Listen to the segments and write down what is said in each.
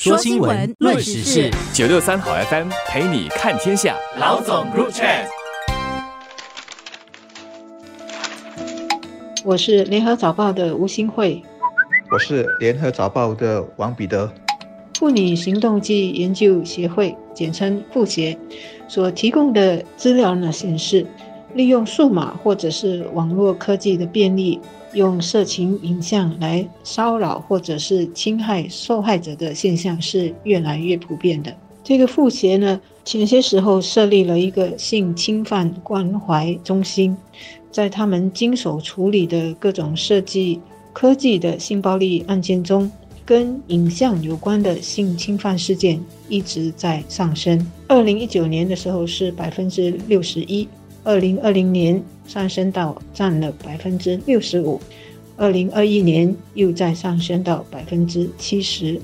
说新闻，论时事，九六三好 FM 陪你看天下。老总 Group Chat，我是联合早报的吴新慧，我是联合早报的王彼得。妇女行动暨研究协会，简称妇协，所提供的资料呢显示，利用数码或者是网络科技的便利。用色情影像来骚扰或者是侵害受害者的现象是越来越普遍的。这个妇协呢，前些时候设立了一个性侵犯关怀中心，在他们经手处理的各种设计科技的性暴力案件中，跟影像有关的性侵犯事件一直在上升。二零一九年的时候是百分之六十一。二零二零年上升到占了百分之六十五，二零二一年又再上升到百分之七十。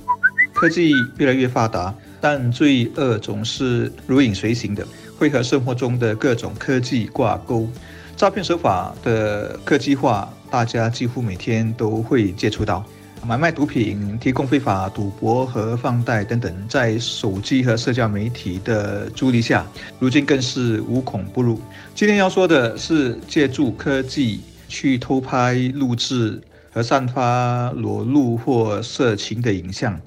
科技越来越发达，但罪恶总是如影随形的，会和生活中的各种科技挂钩。诈骗手法的科技化，大家几乎每天都会接触到。买卖毒品、提供非法赌博和放贷等等，在手机和社交媒体的助力下，如今更是无孔不入。今天要说的是，借助科技去偷拍、录制和散发裸露或色情的影像，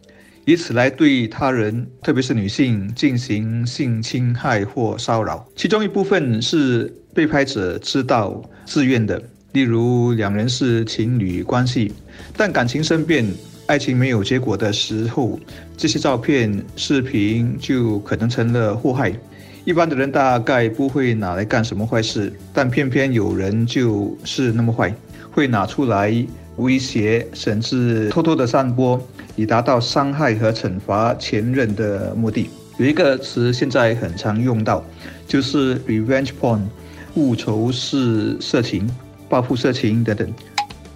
以此来对他人，特别是女性进行性侵害或骚扰。其中一部分是被拍者知道、自愿的。例如，两人是情侣关系，但感情生变、爱情没有结果的时候，这些照片、视频就可能成了祸害。一般的人大概不会拿来干什么坏事，但偏偏有人就是那么坏，会拿出来威胁，甚至偷偷的散播，以达到伤害和惩罚前任的目的。有一个词现在很常用到，就是 revenge porn，复仇式色情。报复色情等等。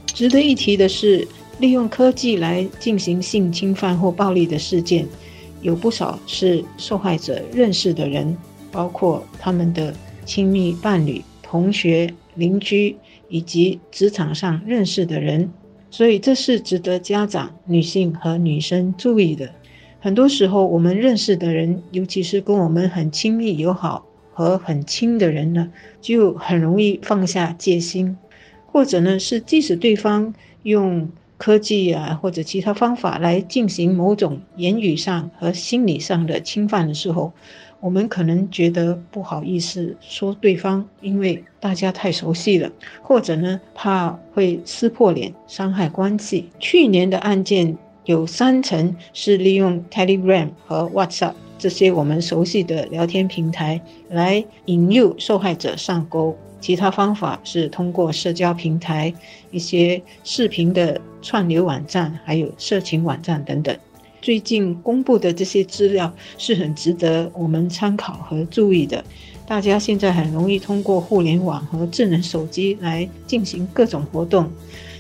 值得一提的是，利用科技来进行性侵犯或暴力的事件，有不少是受害者认识的人，包括他们的亲密伴侣、同学、邻居以及职场上认识的人。所以，这是值得家长、女性和女生注意的。很多时候，我们认识的人，尤其是跟我们很亲密友好和很亲的人呢，就很容易放下戒心。或者呢，是即使对方用科技啊或者其他方法来进行某种言语上和心理上的侵犯的时候，我们可能觉得不好意思说对方，因为大家太熟悉了，或者呢怕会撕破脸，伤害关系。去年的案件有三成是利用 Telegram 和 WhatsApp 这些我们熟悉的聊天平台来引诱受害者上钩。其他方法是通过社交平台、一些视频的串流网站，还有色情网站等等。最近公布的这些资料是很值得我们参考和注意的。大家现在很容易通过互联网和智能手机来进行各种活动，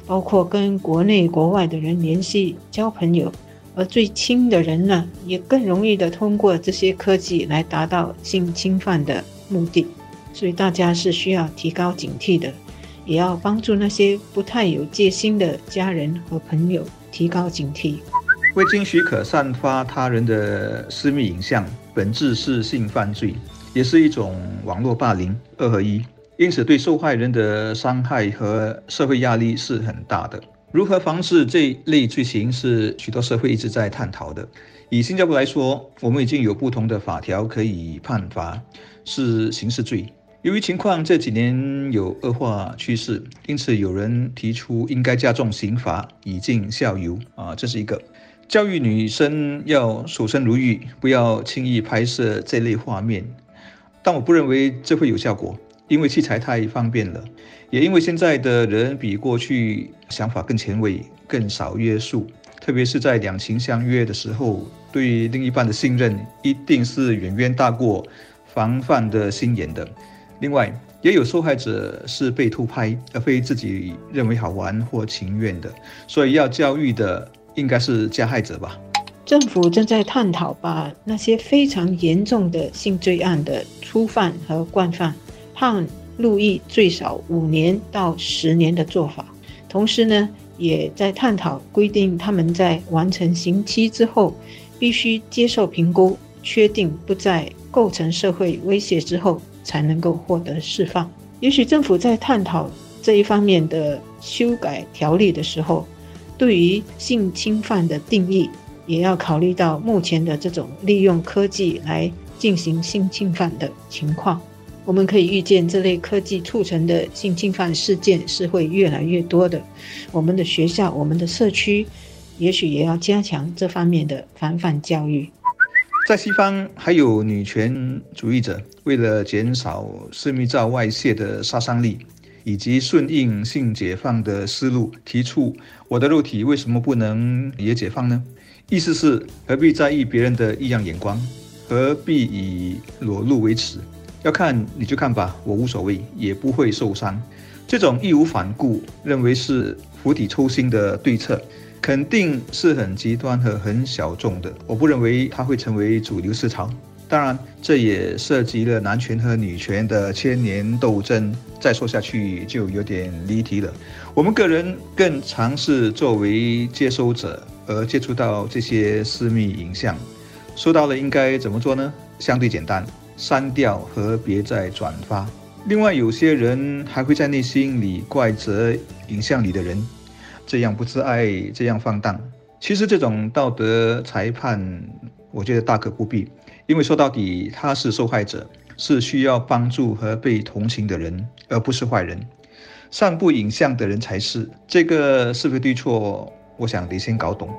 包括跟国内国外的人联系、交朋友。而最亲的人呢，也更容易的通过这些科技来达到性侵犯的目的。所以大家是需要提高警惕的，也要帮助那些不太有戒心的家人和朋友提高警惕。未经许可散发他人的私密影像，本质是性犯罪，也是一种网络霸凌，二合一。因此，对受害人的伤害和社会压力是很大的。如何防治这一类罪行，是许多社会一直在探讨的。以新加坡来说，我们已经有不同的法条可以判罚，是刑事罪。由于情况这几年有恶化趋势，因此有人提出应该加重刑罚，以儆效尤。啊，这是一个教育女生要守身如玉，不要轻易拍摄这类画面。但我不认为这会有效果，因为器材太方便了，也因为现在的人比过去想法更前卫，更少约束。特别是在两情相悦的时候，对另一半的信任一定是远远大过防范的心眼的。另外，也有受害者是被偷拍，而非自己认为好玩或情愿的，所以要教育的应该是加害者吧。政府正在探讨把那些非常严重的性罪案的初犯和惯犯判入狱最少五年到十年的做法，同时呢，也在探讨规定他们在完成刑期之后。必须接受评估，确定不再构成社会威胁之后，才能够获得释放。也许政府在探讨这一方面的修改条例的时候，对于性侵犯的定义，也要考虑到目前的这种利用科技来进行性侵犯的情况。我们可以预见，这类科技促成的性侵犯事件是会越来越多的。我们的学校、我们的社区，也许也要加强这方面的防范教育。在西方，还有女权主义者为了减少私密照外泄的杀伤力，以及顺应性解放的思路，提出“我的肉体为什么不能也解放呢？”意思是何必在意别人的异样眼光，何必以裸露为耻？要看你就看吧，我无所谓，也不会受伤。这种义无反顾认为是釜底抽薪的对策，肯定是很极端和很小众的。我不认为它会成为主流思潮。当然，这也涉及了男权和女权的千年斗争。再说下去就有点离题了。我们个人更尝试作为接收者而接触到这些私密影像，收到了应该怎么做呢？相对简单。删掉和别再转发。另外，有些人还会在内心里怪责影像里的人，这样不自爱，这样放荡。其实这种道德裁判，我觉得大可不必，因为说到底，他是受害者，是需要帮助和被同情的人，而不是坏人。散布影像的人才是。这个是非对错，我想得先搞懂。